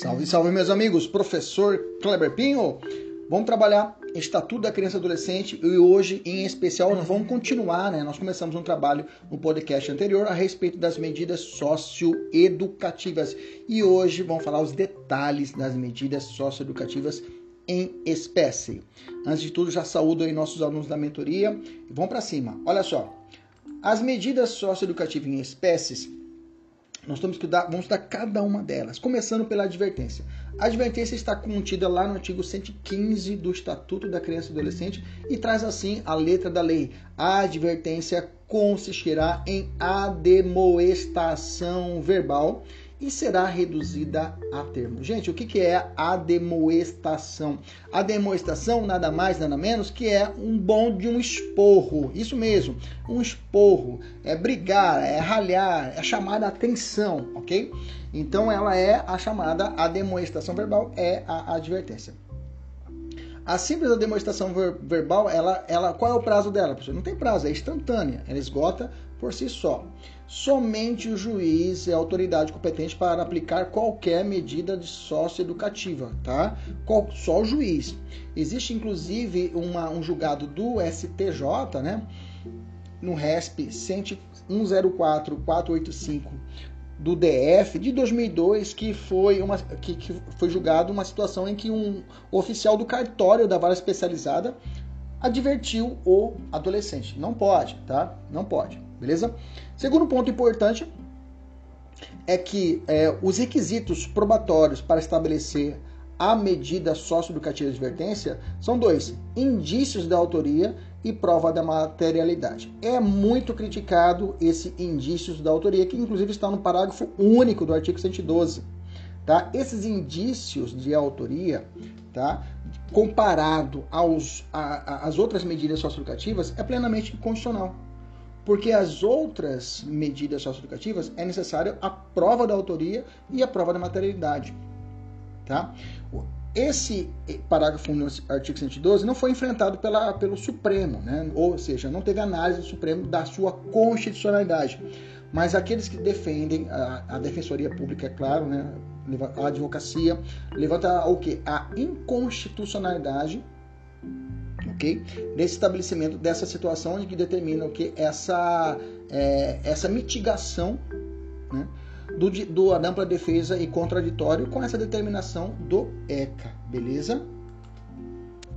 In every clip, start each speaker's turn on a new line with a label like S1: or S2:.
S1: Salve, salve, meus amigos. Professor Kleber Pinho. Vamos trabalhar Estatuto da Criança e Adolescente e hoje, em especial, nós vamos continuar, né? Nós começamos um trabalho no podcast anterior a respeito das medidas socioeducativas e hoje vamos falar os detalhes das medidas socioeducativas em espécie. Antes de tudo, já saúdo aí nossos alunos da mentoria vamos para cima. Olha só, as medidas socioeducativas em espécies nós temos que dar, vamos estudar cada uma delas, começando pela advertência. A advertência está contida lá no artigo 115 do Estatuto da Criança e do Adolescente e traz assim a letra da lei. A advertência consistirá em ademoestação verbal e será reduzida a termo. Gente, o que, que é a demoestação? A demoestação nada mais, nada menos que é um bom de um esporro. Isso mesmo, um esporro. É brigar, é ralhar, é chamar a atenção, ok? Então ela é a chamada, a demoestação verbal é a advertência. A simples demonstração ver verbal, ela, ela, qual é o prazo dela? Não tem prazo, é instantânea. Ela esgota por si só. Somente o juiz é a autoridade competente para aplicar qualquer medida de socioeducativa, tá? Só o juiz. Existe inclusive uma, um julgado do STJ, né? No RESP 104.485 do DF de 2002 que foi uma que, que foi julgado uma situação em que um oficial do cartório da vara especializada advertiu o adolescente. Não pode, tá? Não pode, beleza? Segundo ponto importante é que é, os requisitos probatórios para estabelecer a medida socioeducativa de advertência são dois: indícios da autoria e prova da materialidade. É muito criticado esse indícios da autoria, que inclusive está no parágrafo único do artigo 112. Tá? Esses indícios de autoria, tá? comparado as outras medidas socioeducativas, é plenamente inconstitucional. Porque as outras medidas socioeducativas é necessário a prova da autoria e a prova da materialidade. Tá? Esse parágrafo no artigo 112 não foi enfrentado pela, pelo Supremo, né? ou seja, não teve análise do Supremo da sua constitucionalidade. Mas aqueles que defendem a, a Defensoria Pública, é claro, né? a advocacia, levanta o que? A inconstitucionalidade ok? Desse estabelecimento, dessa situação que determina o que? Essa, é, essa mitigação né? do, do ampla defesa e contraditório com essa determinação do ECA, beleza?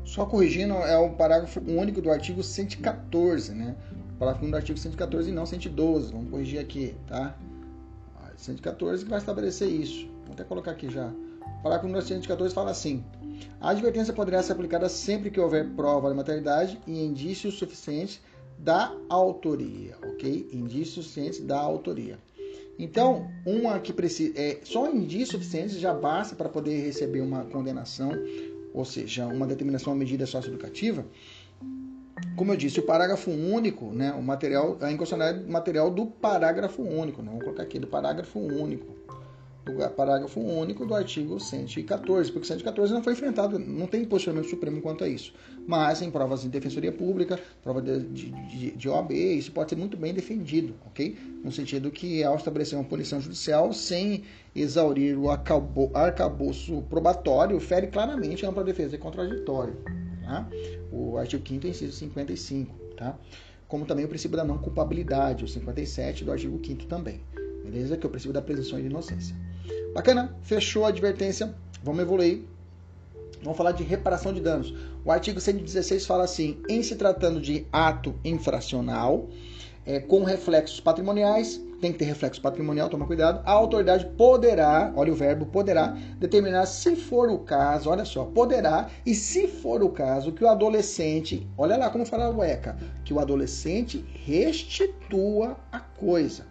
S1: Só corrigindo, é o parágrafo único do artigo 114, né? Parágrafo único do artigo 114 e não 112. Vamos corrigir aqui, tá? 114 que vai estabelecer isso. Vou até colocar aqui já. O parágrafo número 114 fala assim: a advertência poderá ser aplicada sempre que houver prova da materialidade e indícios suficientes da autoria, ok? Indícios suficientes da autoria. Então, uma que precisa. É, só indícios suficientes já basta para poder receber uma condenação, ou seja, uma determinação, uma medida socioeducativa. Como eu disse, o parágrafo único, né, o material, a inconstitucionalidade material do parágrafo único, não vou colocar aqui, do parágrafo único parágrafo único do artigo 114, porque 114 não foi enfrentado, não tem posicionamento supremo quanto a isso. Mas em provas de defensoria pública, prova de, de, de OAB, isso pode ser muito bem defendido, ok? No sentido que ao estabelecer uma punição judicial sem exaurir o arcabouço probatório, fere claramente a ampla defesa e contraditório. Tá? O artigo 5 inciso 55, tá? Como também o princípio da não culpabilidade, o 57 do artigo 5 também. Beleza? Que é o princípio da presunção de inocência. Bacana? Fechou a advertência. Vamos evoluir. Vamos falar de reparação de danos. O artigo 116 fala assim: em se tratando de ato infracional, é, com reflexos patrimoniais, tem que ter reflexo patrimonial, toma cuidado. A autoridade poderá, olha o verbo, poderá determinar se for o caso, olha só, poderá, e se for o caso, que o adolescente, olha lá como fala o ECA, que o adolescente restitua a coisa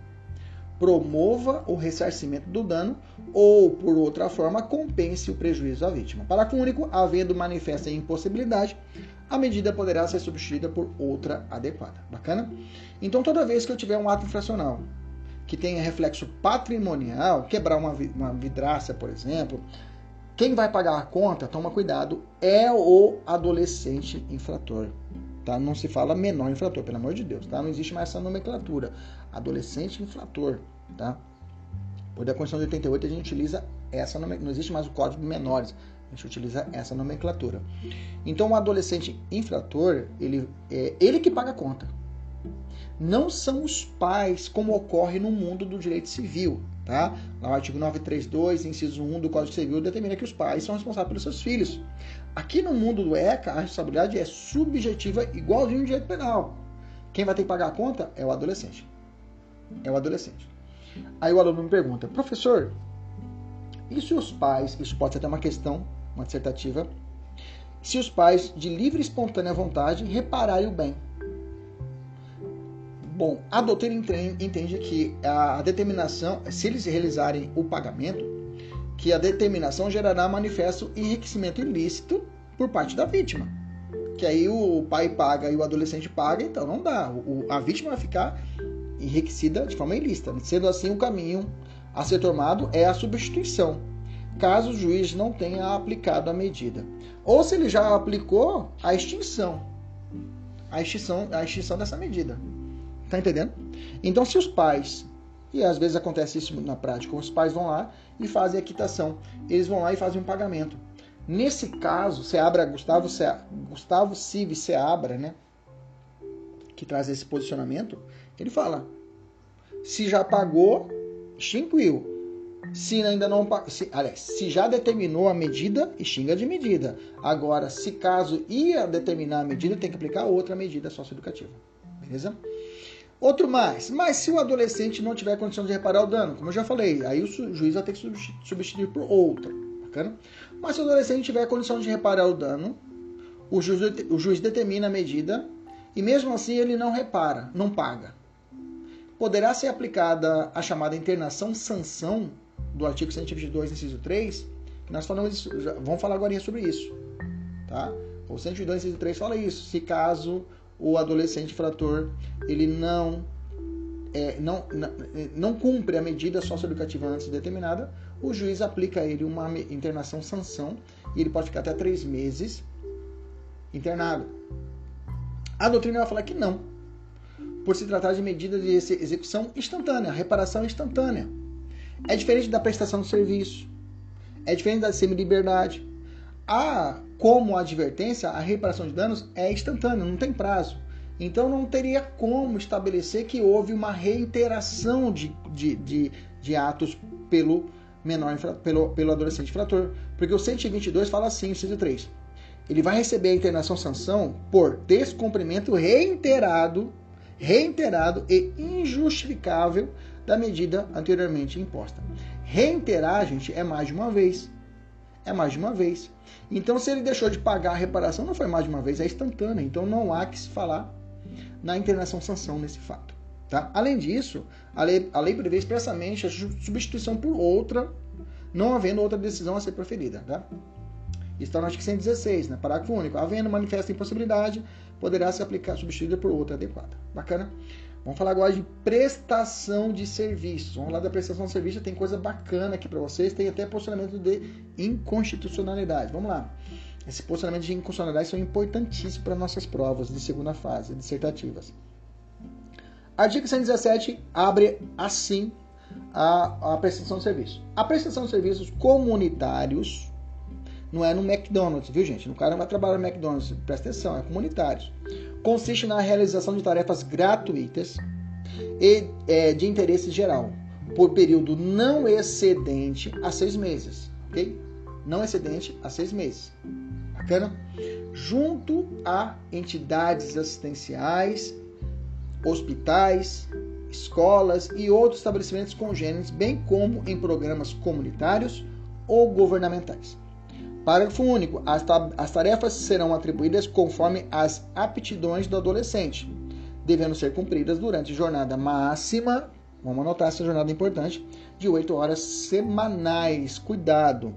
S1: promova o ressarcimento do dano ou, por outra forma, compense o prejuízo à vítima. Parágrafo único, havendo manifesta impossibilidade, a medida poderá ser substituída por outra adequada. Bacana? Então, toda vez que eu tiver um ato infracional que tenha reflexo patrimonial, quebrar uma, uma vidraça, por exemplo, quem vai pagar a conta, toma cuidado, é o adolescente infrator. Tá? Não se fala menor infrator, pelo amor de Deus. Tá? Não existe mais essa nomenclatura. Adolescente infrator. Tá? Por da Constituição de 88 a gente utiliza essa não existe mais o código de menores. A gente utiliza essa nomenclatura. Então, o adolescente infrator, ele é ele que paga a conta. Não são os pais, como ocorre no mundo do direito civil. Tá? Lá o artigo 932, inciso 1 do Código Civil, determina que os pais são responsáveis pelos seus filhos. Aqui no mundo do ECA, a responsabilidade é subjetiva, igualzinho no direito penal. Quem vai ter que pagar a conta é o adolescente. É o adolescente. Aí o aluno me pergunta, professor, e se os pais, isso pode ser até uma questão, uma dissertativa, se os pais, de livre e espontânea vontade, repararem o bem? Bom, a doutrina entende que a determinação, se eles realizarem o pagamento, que a determinação gerará manifesto enriquecimento ilícito por parte da vítima. Que aí o pai paga e o adolescente paga, então não dá. O, a vítima vai ficar enriquecida de forma ilícita. Sendo assim, o caminho a ser tomado é a substituição, caso o juiz não tenha aplicado a medida. Ou se ele já aplicou, a extinção. A extinção, a extinção dessa medida. Tá entendendo? Então, se os pais, e às vezes acontece isso na prática, os pais vão lá e fazem a quitação. Eles vão lá e fazem um pagamento. Nesse caso, Seabra, Gustavo, Se, Gustavo Civi Seabra, né? Que traz esse posicionamento, ele fala: se já pagou, extinguiu. Se ainda não se, aliás, se já determinou a medida, extinga de medida. Agora, se caso ia determinar a medida, tem que aplicar outra medida socioeducativa. Beleza? Outro mais, mas se o adolescente não tiver condição de reparar o dano, como eu já falei, aí o juiz vai ter que substituir por outra, bacana? Mas se o adolescente tiver condição de reparar o dano, o juiz, o juiz determina a medida e mesmo assim ele não repara, não paga. Poderá ser aplicada a chamada internação sanção do artigo 122, inciso 3, que nós falamos, já, vamos falar agora sobre isso, tá? O 122, inciso 3 fala isso, se caso o adolescente frator ele não, é, não, não, não cumpre a medida socioeducativa antes determinada, o juiz aplica a ele uma internação sanção e ele pode ficar até três meses internado. A doutrina vai falar que não, por se tratar de medida de execução instantânea, reparação instantânea. É diferente da prestação de serviço, é diferente da semi-liberdade. A como advertência, a reparação de danos é instantânea, não tem prazo. Então não teria como estabelecer que houve uma reiteração de, de, de, de atos pelo menor pelo, pelo adolescente infrator. Porque o 122 fala assim, o 3. Ele vai receber a internação sanção por descumprimento reiterado, reiterado e injustificável da medida anteriormente imposta. Reiterar, gente, é mais de uma vez. É mais de uma vez. Então, se ele deixou de pagar a reparação, não foi mais de uma vez, é instantânea. Então, não há que se falar na internação sanção nesse fato. Tá? Além disso, a lei, a lei prevê expressamente a substituição por outra, não havendo outra decisão a ser proferida. Tá? Está no artigo 116, né? parágrafo único. Havendo manifesta impossibilidade, poderá se aplicar substituída por outra adequada. Bacana? Vamos falar agora de prestação de serviços. Vamos falar da prestação de serviço, tem coisa bacana aqui para vocês, tem até posicionamento de inconstitucionalidade. Vamos lá. Esse posicionamento de inconstitucionalidade são importantíssimos para nossas provas de segunda fase, dissertativas. Artigo 117 abre assim a, a prestação de serviço. A prestação de serviços comunitários não é no McDonald's, viu gente? O cara não vai trabalhar no McDonald's, presta atenção, é comunitários. Consiste na realização de tarefas gratuitas e é, de interesse geral, por período não excedente a seis meses, ok? Não excedente a seis meses. Bacana? Junto a entidades assistenciais, hospitais, escolas e outros estabelecimentos congêneres, bem como em programas comunitários ou governamentais. Parágrafo único. As, as tarefas serão atribuídas conforme as aptidões do adolescente, devendo ser cumpridas durante jornada máxima, vamos anotar essa jornada importante, de 8 horas semanais. Cuidado,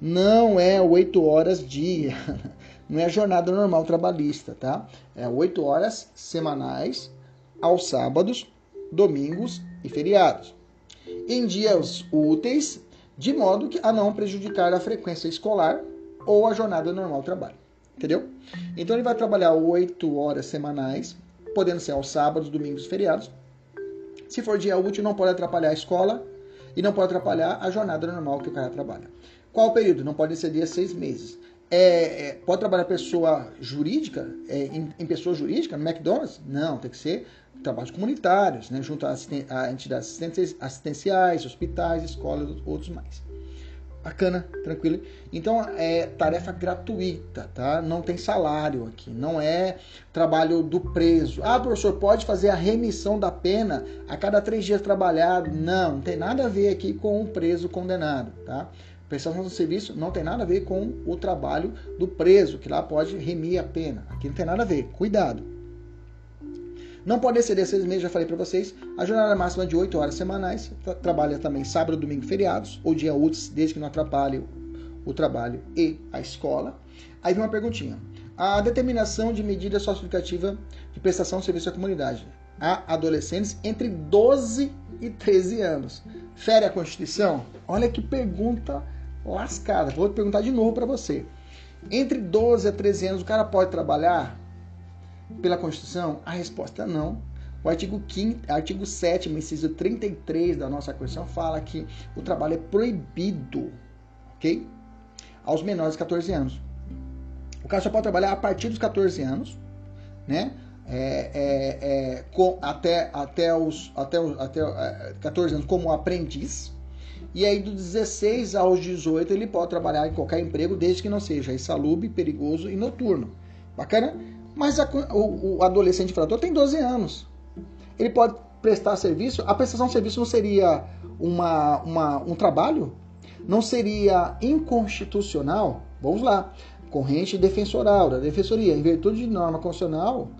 S1: não é 8 horas dia, não é jornada normal trabalhista, tá? É 8 horas semanais aos sábados, domingos e feriados. Em dias úteis, de modo a não prejudicar a frequência escolar ou a jornada normal trabalho. Entendeu? Então ele vai trabalhar 8 horas semanais, podendo ser aos sábados, domingos e feriados. Se for dia útil, não pode atrapalhar a escola e não pode atrapalhar a jornada normal que o cara trabalha. Qual o período? Não pode exceder seis meses. É, é, pode trabalhar pessoa jurídica, é, em, em, pessoa jurídica, no McDonald's? Não, tem que ser trabalhos comunitários, né, junto a, a entidades assistenciais, hospitais, escolas, outros mais. Bacana, tranquilo. Então é tarefa gratuita, tá? Não tem salário aqui, não é trabalho do preso. Ah, professor, pode fazer a remissão da pena a cada três dias trabalhado? Não, não tem nada a ver aqui com o preso condenado, tá? Prestação do serviço não tem nada a ver com o trabalho do preso, que lá pode remir a pena. Aqui não tem nada a ver. Cuidado. Não pode exceder seis meses, já falei para vocês. A jornada máxima é de 8 horas semanais. Trabalha também sábado, domingo e feriados, ou dia úteis, desde que não atrapalhe o trabalho e a escola. Aí vem uma perguntinha. A determinação de medida socioeducativa de prestação de serviço à comunidade a adolescentes entre 12 e 13 anos. Fere a Constituição? Olha que pergunta lascada. Vou perguntar de novo para você. Entre 12 a 13 anos, o cara pode trabalhar pela Constituição? A resposta é não. O artigo, 5, artigo 7, inciso 33 da nossa Constituição fala que o trabalho é proibido, ok? Aos menores de 14 anos. O cara só pode trabalhar a partir dos 14 anos, né? É, é, é, com, até, até, os, até, até 14 é, anos como aprendiz, e aí, dos 16 aos 18, ele pode trabalhar em qualquer emprego, desde que não seja insalubre, perigoso e noturno. Bacana? Mas a, o, o, adolescente infrator tem 12 anos. Ele pode prestar serviço. A prestação de serviço não seria uma, uma, um trabalho? Não seria inconstitucional? Vamos lá. Corrente defensoral da defensoria. Em virtude de norma constitucional,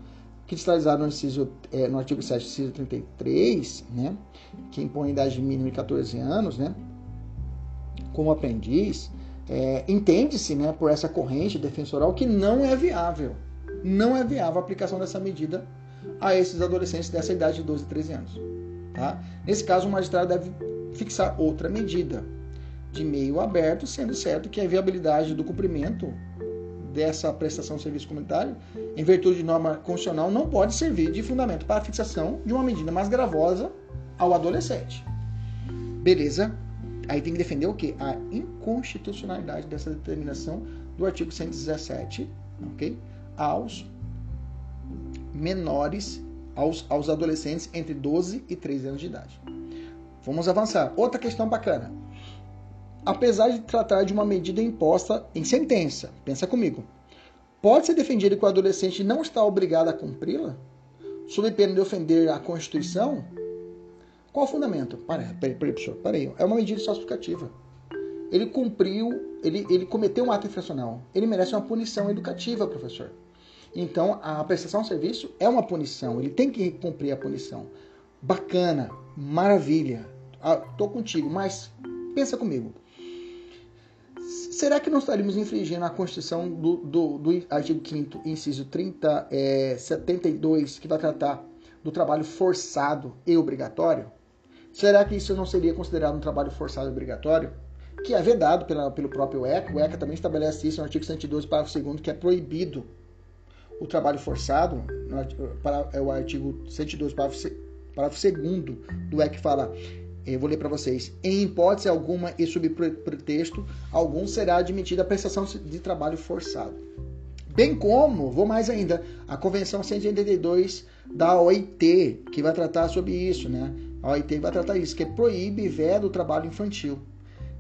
S1: que está no, inciso, é, no artigo 7, inciso 33, né, que impõe idade mínima de 14 anos, né, como aprendiz, é, entende-se né, por essa corrente defensoral que não é viável, não é viável a aplicação dessa medida a esses adolescentes dessa idade de 12 e 13 anos. Tá? Nesse caso, o magistrado deve fixar outra medida de meio aberto, sendo certo que a viabilidade do cumprimento dessa prestação de serviço comunitário, em virtude de norma constitucional, não pode servir de fundamento para a fixação de uma medida mais gravosa ao adolescente. Beleza? Aí tem que defender o quê? A inconstitucionalidade dessa determinação do artigo 117, ok? Aos menores, aos, aos adolescentes entre 12 e 13 anos de idade. Vamos avançar. Outra questão bacana apesar de tratar de uma medida imposta em sentença. Pensa comigo. Pode ser defendido que o adolescente não está obrigado a cumpri-la, sob pena de ofender a Constituição? Qual o fundamento? Peraí, peraí, peraí, professor, peraí. É uma medida socioeducativa. Ele cumpriu, ele, ele cometeu um ato infracional. Ele merece uma punição educativa, professor. Então, a prestação de serviço é uma punição. Ele tem que cumprir a punição. Bacana, maravilha. Ah, tô contigo, mas pensa comigo. Será que não estaríamos infringindo a Constituição do, do, do artigo 5 inciso 30, é, 72, que vai tratar do trabalho forçado e obrigatório? Será que isso não seria considerado um trabalho forçado e obrigatório? Que é vedado pela, pelo próprio ECA. O ECA também estabelece isso no artigo 112, parágrafo 2 que é proibido o trabalho forçado. é o artigo 112, parágrafo, parágrafo 2 do ECA fala eu vou ler para vocês. Em hipótese alguma e sob pretexto algum será admitida a prestação de trabalho forçado. Bem como, vou mais ainda, a Convenção 182 da OIT, que vai tratar sobre isso, né? A OIT vai tratar isso, que proíbe e veda o trabalho infantil.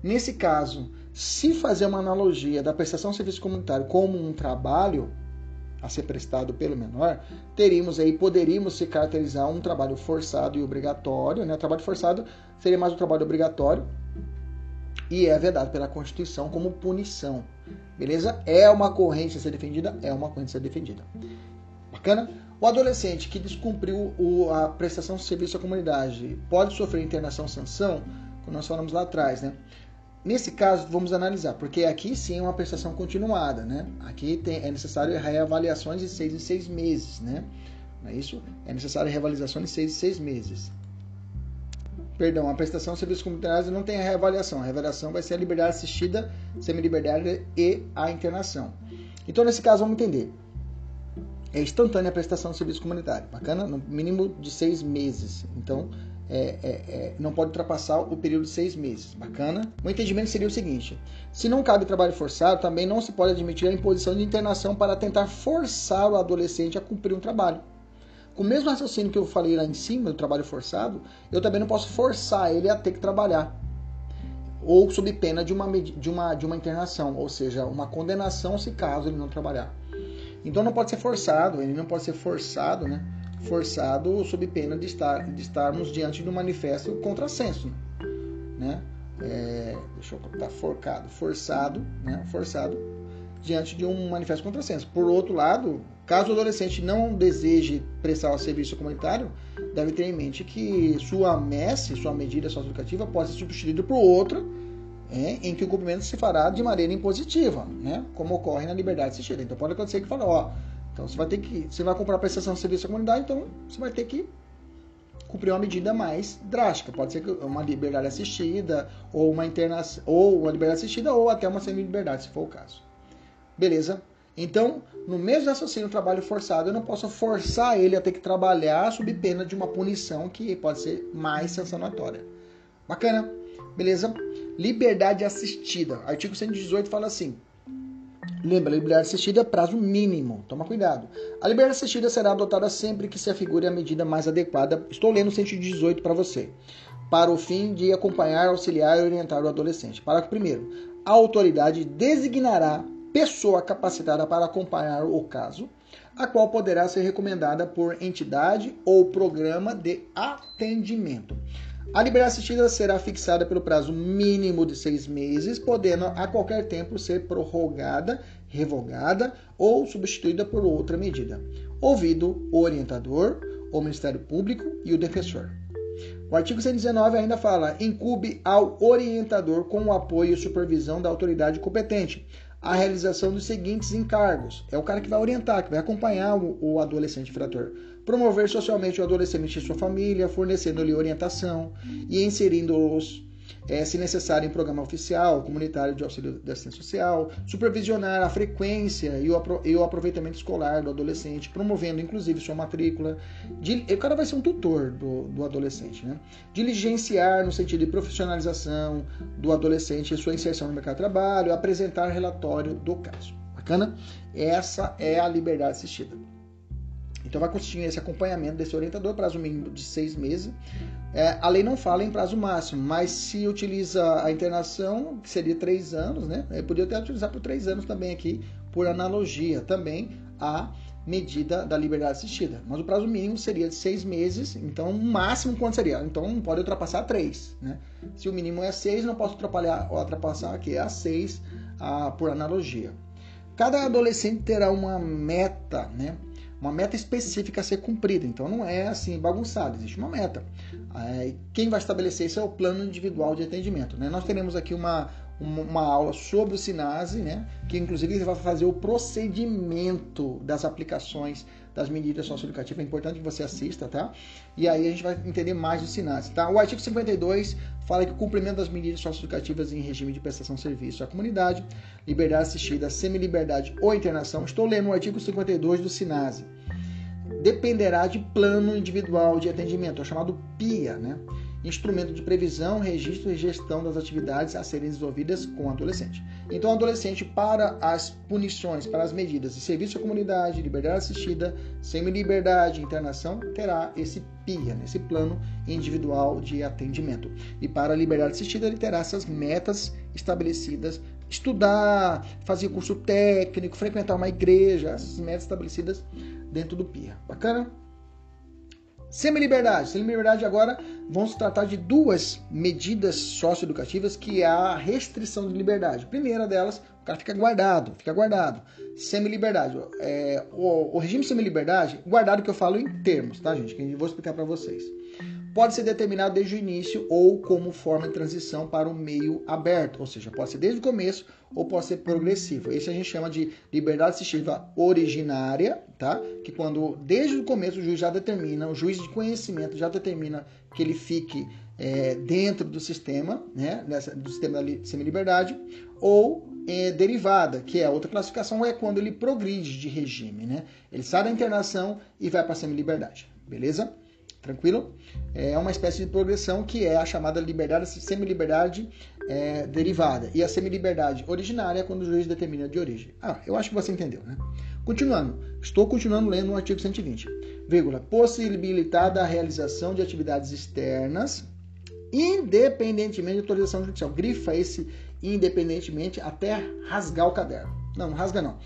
S1: Nesse caso, se fazer uma analogia da prestação de serviço comunitário como um trabalho, a ser prestado pelo menor, teríamos aí, poderíamos se caracterizar um trabalho forçado e obrigatório, né? Trabalho forçado seria mais um trabalho obrigatório e é vedado pela Constituição como punição. Beleza? É uma corrente a ser defendida? É uma corrente a ser defendida. Bacana? O adolescente que descumpriu a prestação de serviço à comunidade pode sofrer internação sanção, como nós falamos lá atrás, né? Nesse caso, vamos analisar, porque aqui sim é uma prestação continuada, né? Aqui tem, é necessário reavaliações de seis em seis meses, né? Não é isso? É necessário reavaliação de seis em seis meses. Perdão, a prestação de serviços comunitários não tem a reavaliação. A reavaliação vai ser a liberdade assistida, semi-liberdade e a internação. Então, nesse caso, vamos entender. É instantânea a prestação de serviço comunitário. Bacana? No mínimo de seis meses. Então, é, é, é, não pode ultrapassar o período de seis meses. Bacana? O entendimento seria o seguinte: se não cabe trabalho forçado, também não se pode admitir a imposição de internação para tentar forçar o adolescente a cumprir um trabalho. Com o mesmo raciocínio que eu falei lá em cima do trabalho forçado, eu também não posso forçar ele a ter que trabalhar. Ou sob pena de uma, de uma, de uma internação, ou seja, uma condenação se caso ele não trabalhar. Então não pode ser forçado, ele não pode ser forçado, né? Forçado sob pena de, estar, de estarmos diante de um manifesto contrassenso, né? É, deixa eu colocar forcado, forçado, né? Forçado diante de um manifesto contrassenso. Por outro lado, caso o adolescente não deseje prestar o serviço comunitário, deve ter em mente que sua MES, sua medida socioeducativa, pode ser substituída por outra é, em que o cumprimento se fará de maneira impositiva, né? Como ocorre na liberdade assistida. Então pode acontecer que fala, ó, então você vai ter que, você vai comprar prestação de serviço à comunidade, então você vai ter que cumprir uma medida mais drástica. Pode ser uma liberdade assistida, ou uma internação, ou uma liberdade assistida, ou até uma semi-liberdade, se for o caso. Beleza? Então, no mesmo raciocínio, trabalho forçado, eu não posso forçar ele a ter que trabalhar sob pena de uma punição que pode ser mais sancionatória. Bacana? Beleza? Liberdade assistida. Artigo 118 fala assim: Lembra, a liberdade assistida é prazo mínimo. Toma cuidado. A liberdade assistida será adotada sempre que se afigure a medida mais adequada. Estou lendo o 118 para você. Para o fim de acompanhar, auxiliar e orientar o adolescente. Parágrafo 1. A autoridade designará pessoa capacitada para acompanhar o caso, a qual poderá ser recomendada por entidade ou programa de atendimento. A liberdade assistida será fixada pelo prazo mínimo de seis meses, podendo a qualquer tempo ser prorrogada, revogada ou substituída por outra medida, ouvido o orientador, o Ministério Público e o defensor. O artigo 119 ainda fala: incube ao orientador, com o apoio e supervisão da autoridade competente, a realização dos seguintes encargos. É o cara que vai orientar, que vai acompanhar o, o adolescente infrator. Promover socialmente o adolescente e sua família, fornecendo-lhe orientação e inserindo-os é, se necessário, em programa oficial, comunitário de auxílio de assistência social, supervisionar a frequência e o, e o aproveitamento escolar do adolescente, promovendo inclusive sua matrícula. O cara vai ser um tutor do, do adolescente, né? Diligenciar no sentido de profissionalização do adolescente e sua inserção no mercado de trabalho, apresentar relatório do caso. Bacana? Essa é a liberdade assistida. Então vai consistir esse acompanhamento desse orientador, prazo mínimo de seis meses. É, a lei não fala em prazo máximo, mas se utiliza a internação, que seria três anos, né? Eu poderia até utilizar por três anos também aqui, por analogia também a medida da liberdade assistida. Mas o prazo mínimo seria de seis meses, então o máximo quanto seria? Então não pode ultrapassar três, né? Se o mínimo é seis, não posso ultrapassar, ultrapassar aqui a seis a, por analogia. Cada adolescente terá uma meta, né? Uma meta específica a ser cumprida. Então não é assim bagunçado, existe uma meta. Quem vai estabelecer isso é o plano individual de atendimento. Né? Nós teremos aqui uma, uma aula sobre o SINASE, né? que inclusive vai fazer o procedimento das aplicações das medidas socioeducativas. É importante que você assista, tá? E aí a gente vai entender mais do SINASE, tá? O artigo 52 fala que o cumprimento das medidas socioeducativas em regime de prestação de serviço à comunidade, liberdade assistida, semi-liberdade ou internação. Estou lendo o artigo 52 do SINASE dependerá de plano individual de atendimento, é chamado PIA, né? Instrumento de previsão, registro e gestão das atividades a serem desenvolvidas com o adolescente. Então, o adolescente, para as punições, para as medidas de serviço à comunidade, liberdade assistida, semi-liberdade, internação, terá esse PIA, né? esse plano individual de atendimento. E para a liberdade assistida, ele terá essas metas estabelecidas estudar, fazer curso técnico, frequentar uma igreja, essas metas estabelecidas dentro do PIA. Bacana? Semi-liberdade. Semi-liberdade agora se tratar de duas medidas socioeducativas que é a restrição de liberdade. A primeira delas, o cara fica guardado, fica guardado. Semi-liberdade. É, o, o regime semi-liberdade, guardado que eu falo em termos, tá, gente? Que eu vou explicar para vocês pode ser determinado desde o início ou como forma de transição para o meio aberto, ou seja, pode ser desde o começo ou pode ser progressivo. Isso a gente chama de liberdade assistiva originária, tá? Que quando desde o começo o juiz já determina, o juiz de conhecimento já determina que ele fique é, dentro do sistema, né? Nessa, do sistema da semi-liberdade, ou é, derivada, que é outra classificação, é quando ele progride de regime, né? Ele sai da internação e vai para a semi-liberdade, beleza? Tranquilo? É uma espécie de progressão que é a chamada liberdade, semi-liberdade é, derivada. E a semi-liberdade originária é quando o juiz determina de origem. Ah, eu acho que você entendeu, né? Continuando. Estou continuando lendo o artigo 120. Vírgula. Possibilitada a realização de atividades externas independentemente de autorização judicial. Grifa esse independentemente até rasgar o caderno. Não, não rasga não.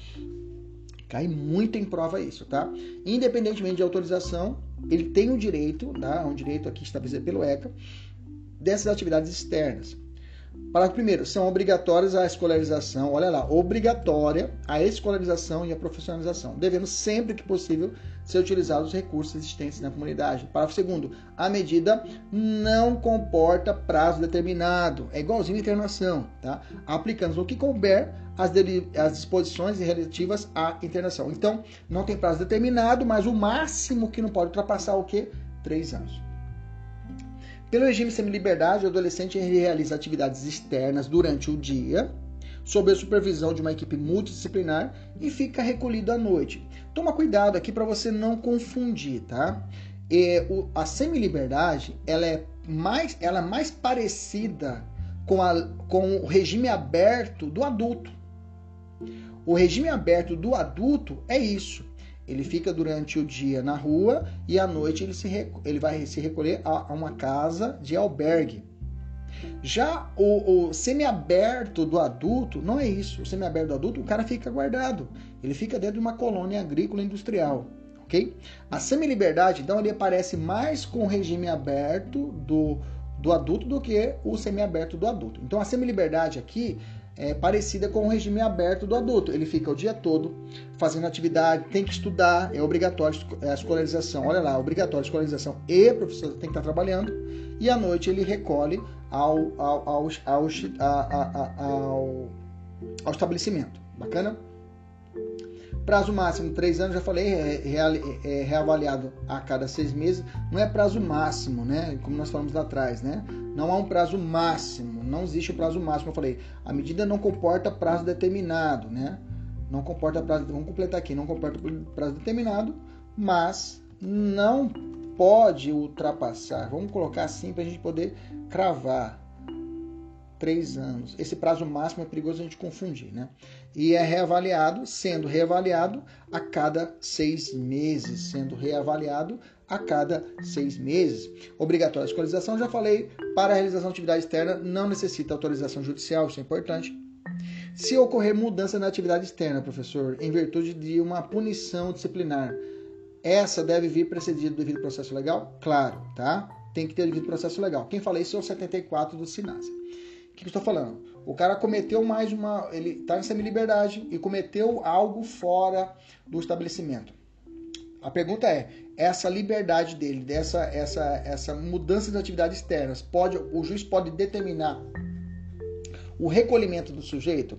S1: Cai muito em prova isso, tá? Independentemente de autorização, ele tem o direito, tá? um direito aqui estabelecido pelo ECA, dessas atividades externas. Parágrafo primeiro, são obrigatórias a escolarização, olha lá, obrigatória a escolarização e a profissionalização, devendo sempre que possível ser utilizados os recursos existentes na comunidade. Parágrafo segundo, a medida não comporta prazo determinado, é igualzinho à internação, tá? Aplicando o que couber as, as disposições relativas à internação. Então, não tem prazo determinado, mas o máximo que não pode ultrapassar o que? Três anos. Pelo regime semi-liberdade, o adolescente realiza atividades externas durante o dia, sob a supervisão de uma equipe multidisciplinar e fica recolhido à noite. Toma cuidado aqui para você não confundir, tá? E, o, a semi-liberdade ela é mais, ela é mais parecida com, a, com o regime aberto do adulto. O regime aberto do adulto é isso. Ele fica durante o dia na rua e à noite ele, se, ele vai se recolher a, uma casa de albergue. Já o, o semiaberto do adulto não é isso. O semiaberto do adulto, o cara fica guardado. Ele fica dentro de uma colônia agrícola industrial. ok? A semi-liberdade, então, ele aparece mais com o regime aberto do, do adulto do que o semiaberto do adulto. Então, a semi-liberdade aqui é, parecida com o regime aberto do adulto. Ele fica o dia todo fazendo atividade, tem que estudar, é obrigatório a escolarização. Olha lá, obrigatório a escolarização e o professor tem que estar trabalhando. E à noite ele recolhe ao, ao, ao, ao, ao, ao estabelecimento. Bacana? Prazo máximo, três anos, já falei, é, é, é, reavaliado a cada seis meses. Não é prazo máximo, né? Como nós falamos lá atrás, né? Não há um prazo máximo, não existe um prazo máximo. Eu falei, a medida não comporta prazo determinado, né? Não comporta prazo, vamos completar aqui, não comporta prazo determinado, mas não pode ultrapassar. Vamos colocar assim para a gente poder cravar três anos. Esse prazo máximo é perigoso a gente confundir, né? E é reavaliado, sendo reavaliado a cada seis meses, sendo reavaliado a cada seis meses. Obrigatória escolarização, já falei, para a realização de atividade externa não necessita autorização judicial, isso é importante. Se ocorrer mudança na atividade externa, professor, em virtude de uma punição disciplinar, essa deve vir precedida do devido processo legal? Claro, tá? Tem que ter devido processo legal. Quem fala isso é o 74 do Sinasa que, que eu estou falando? O cara cometeu mais uma. Ele está em semi-liberdade e cometeu algo fora do estabelecimento. A pergunta é: essa liberdade dele, dessa essa, essa mudança de atividades externas, pode, o juiz pode determinar o recolhimento do sujeito?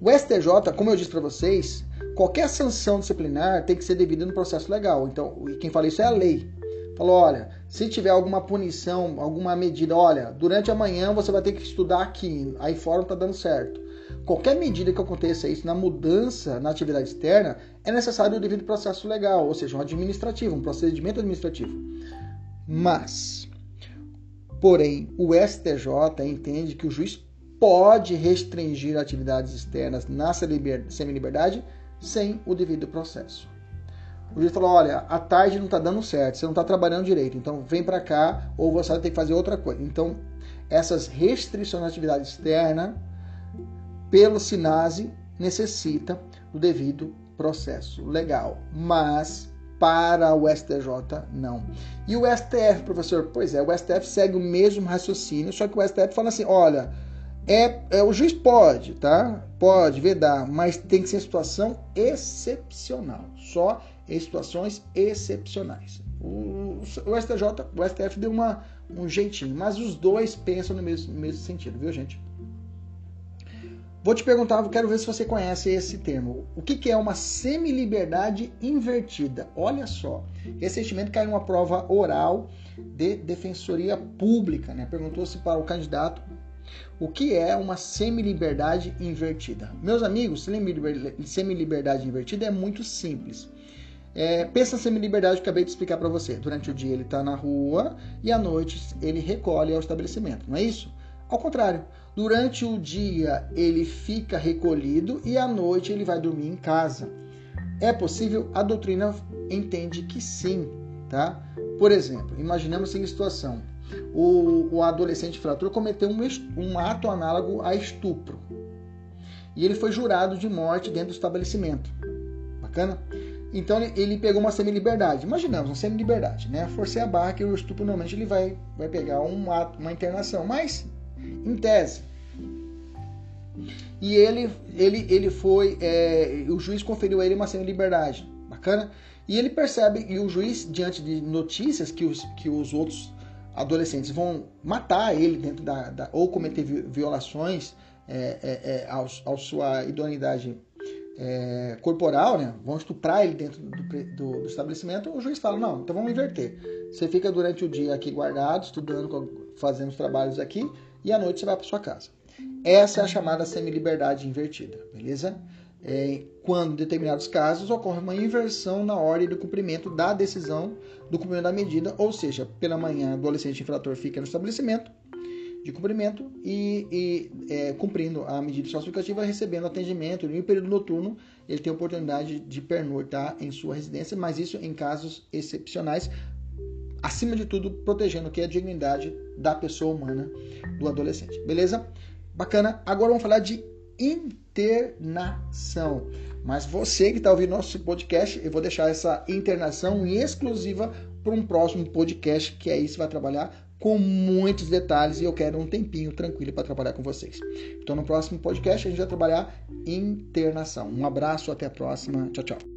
S1: O STJ, como eu disse para vocês, qualquer sanção disciplinar tem que ser devida no processo legal. Então, quem fala isso é a lei. Falou, olha, se tiver alguma punição, alguma medida, olha, durante a manhã você vai ter que estudar aqui, aí fora não tá dando certo. Qualquer medida que aconteça isso na mudança na atividade externa, é necessário o devido processo legal, ou seja, um administrativo, um procedimento administrativo. Mas, porém, o STJ entende que o juiz pode restringir atividades externas na semi-liberdade sem o devido processo. O juiz falou: olha, a tarde não está dando certo, você não está trabalhando direito, então vem para cá ou você vai ter que fazer outra coisa. Então, essas restrições na atividade externa, pelo SINASE, necessita do devido processo legal. Mas para o STJ, não. E o STF, professor? Pois é, o STF segue o mesmo raciocínio, só que o STF fala assim: olha, é, é, o juiz pode, tá? Pode vedar, mas tem que ser situação excepcional. Só em situações excepcionais. O, o STJ, o STF deu uma, um jeitinho, mas os dois pensam no mesmo, no mesmo sentido, viu, gente? Vou te perguntar, quero ver se você conhece esse termo. O que, que é uma semi-liberdade invertida? Olha só, recentemente caiu uma prova oral de defensoria pública, né? Perguntou-se para o candidato o que é uma semi-liberdade invertida. Meus amigos, semi-liberdade invertida é muito simples É, pensa semi-liberdade que acabei de explicar para você. Durante o dia ele está na rua e à noite ele recolhe ao estabelecimento, não é isso? Ao contrário, durante o dia ele fica recolhido e à noite ele vai dormir em casa. É possível? A doutrina entende que sim, tá? Por exemplo, imaginamos a seguinte situação: o, o adolescente frator cometeu um, um ato análogo a estupro e ele foi jurado de morte dentro do estabelecimento. Bacana? Então ele, ele pegou uma semi-liberdade. Imaginamos, uma semi-liberdade, né? Forcei a barra que o estupro normalmente ele vai, vai pegar um ato, uma internação, mas em tese. E ele, ele, ele foi, é, o juiz conferiu a ele uma semi-liberdade. Bacana? E ele percebe, e o juiz, diante de notícias que os, que os outros adolescentes vão matar ele dentro da, da ou cometer violações é, é, é, ao, ao, sua idoneidade é, corporal, né? vão estuprar ele dentro do, do, do, estabelecimento, o juiz fala, não, então vamos inverter. Você fica durante o dia aqui guardado, estudando, fazendo os trabalhos aqui, e à noite você vai para sua casa. Essa é a chamada semi-liberdade invertida, beleza? É, quando, em determinados casos, ocorre uma inversão na ordem do cumprimento da decisão do cumprimento da medida, ou seja, pela manhã, o adolescente infrator fica no estabelecimento de cumprimento e, e é, cumprindo a medida justificativa, recebendo atendimento. No período noturno, ele tem a oportunidade de pernoitar em sua residência, mas isso em casos excepcionais, acima de tudo, protegendo que é a dignidade da pessoa humana do adolescente. Beleza? Bacana. Agora vamos falar de internação. Mas você que está ouvindo nosso podcast, eu vou deixar essa internação exclusiva para um próximo podcast, que é isso vai trabalhar com muitos detalhes e eu quero um tempinho tranquilo para trabalhar com vocês. Então no próximo podcast a gente vai trabalhar internação. Um abraço, até a próxima. Tchau, tchau.